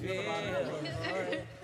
feel.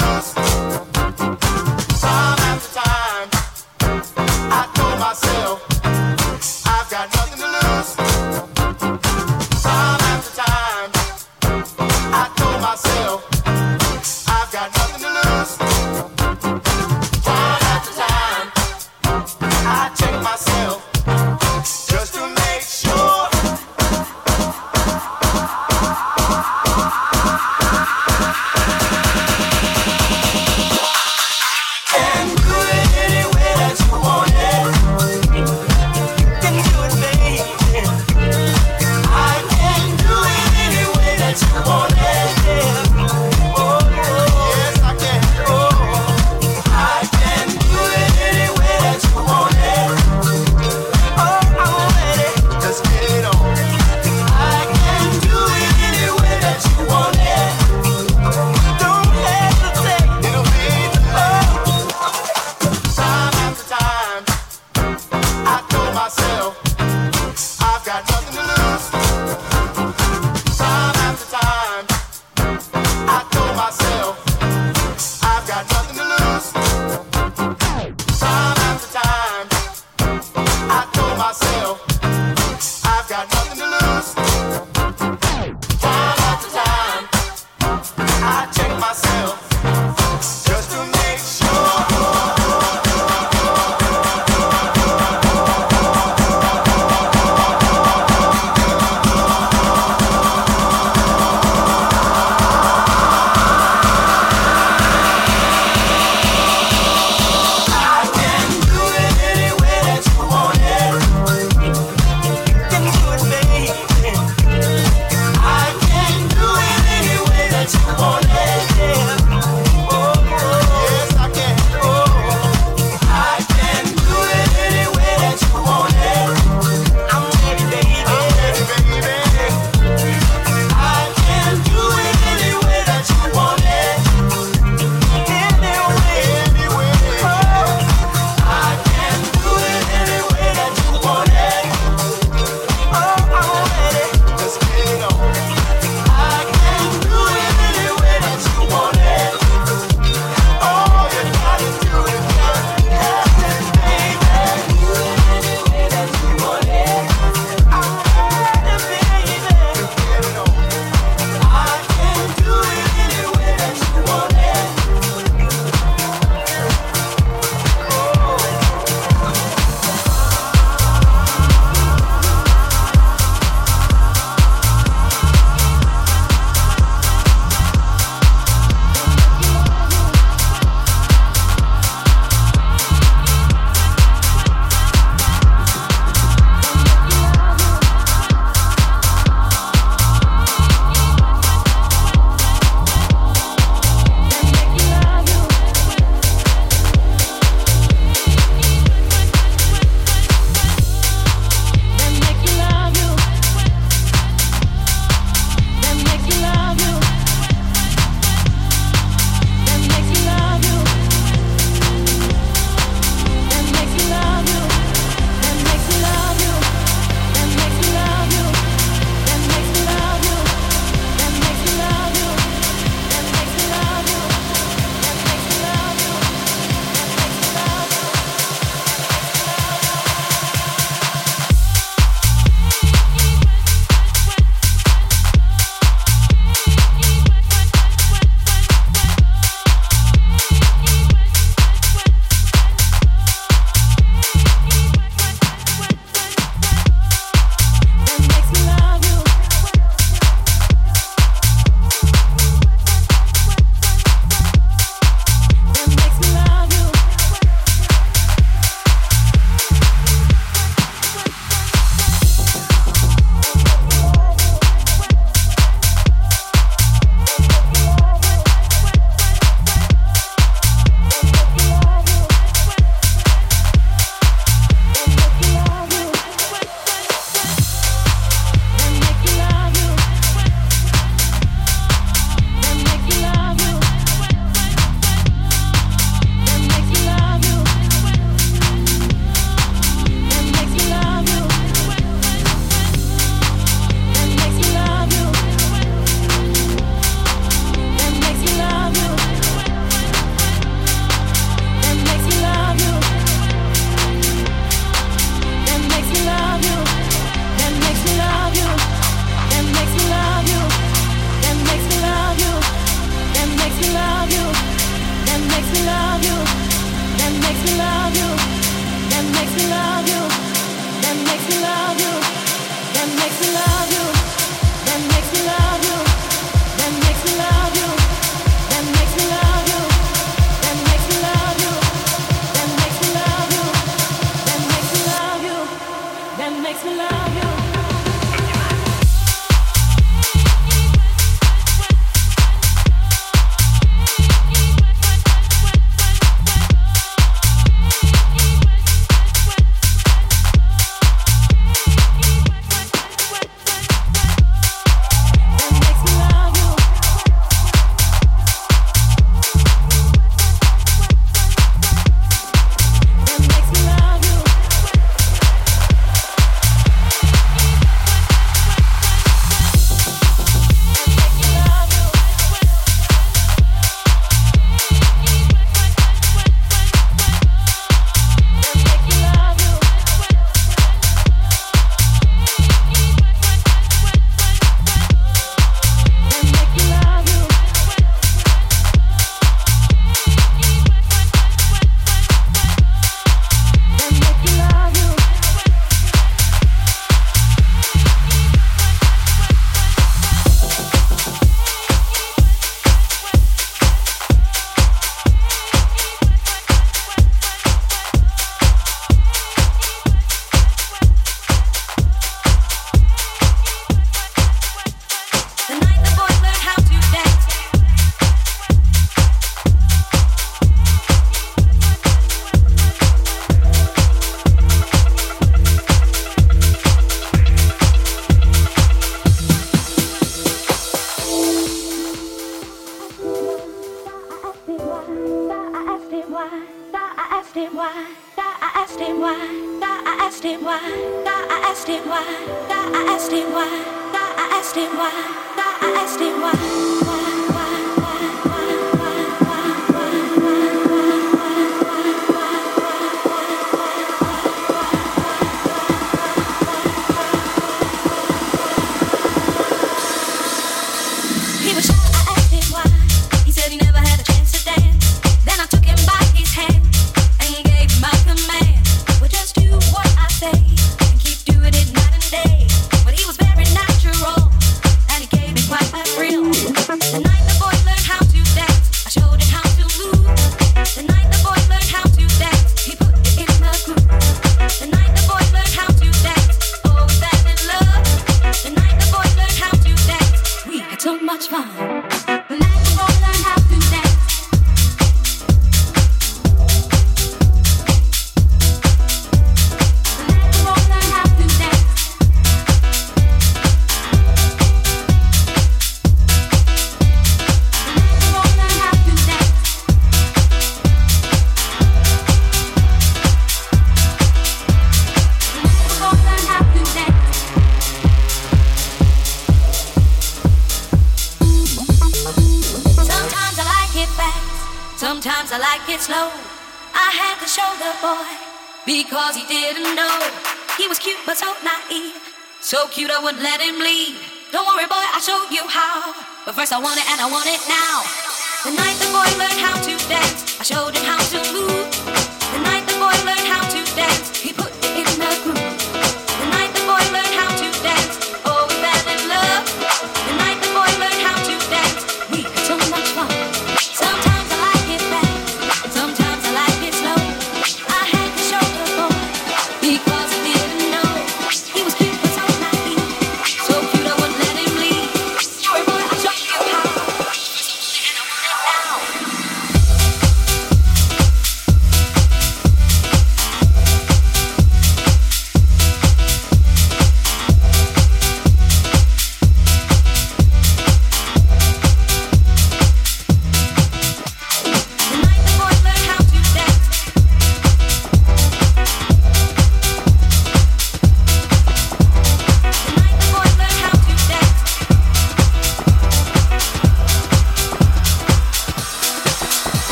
Yes,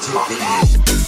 to me.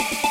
it.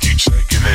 Keep shaking it.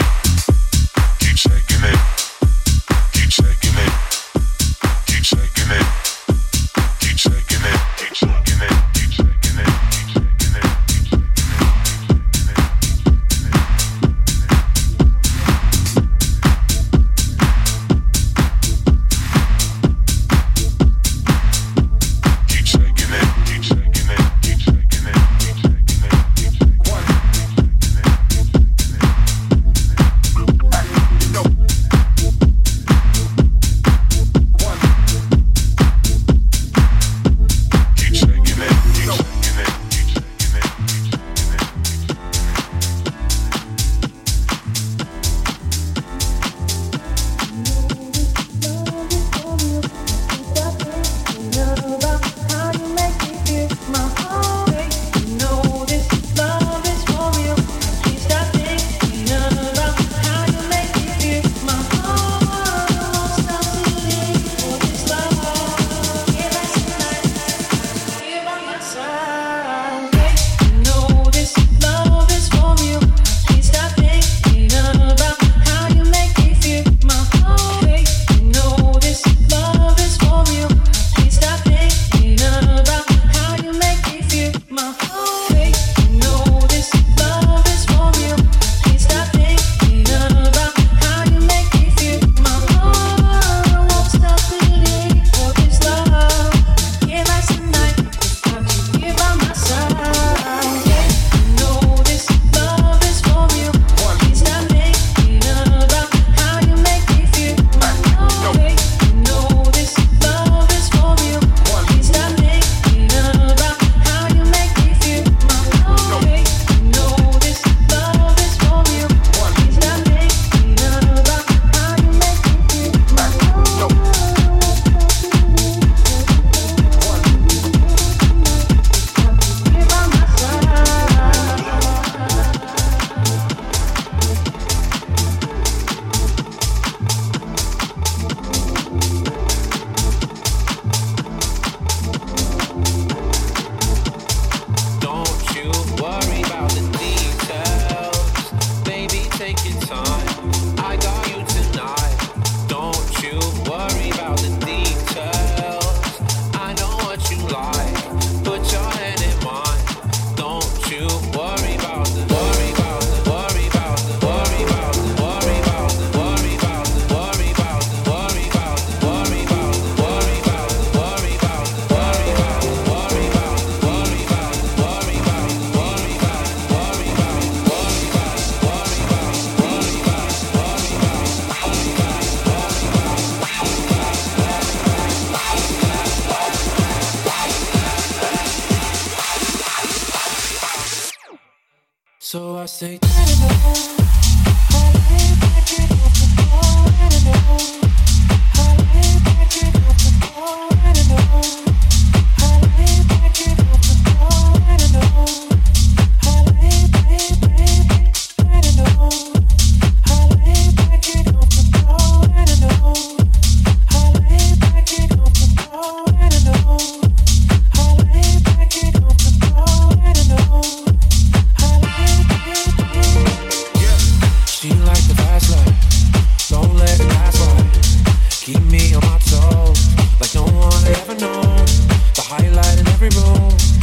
We gotta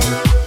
keep dancing.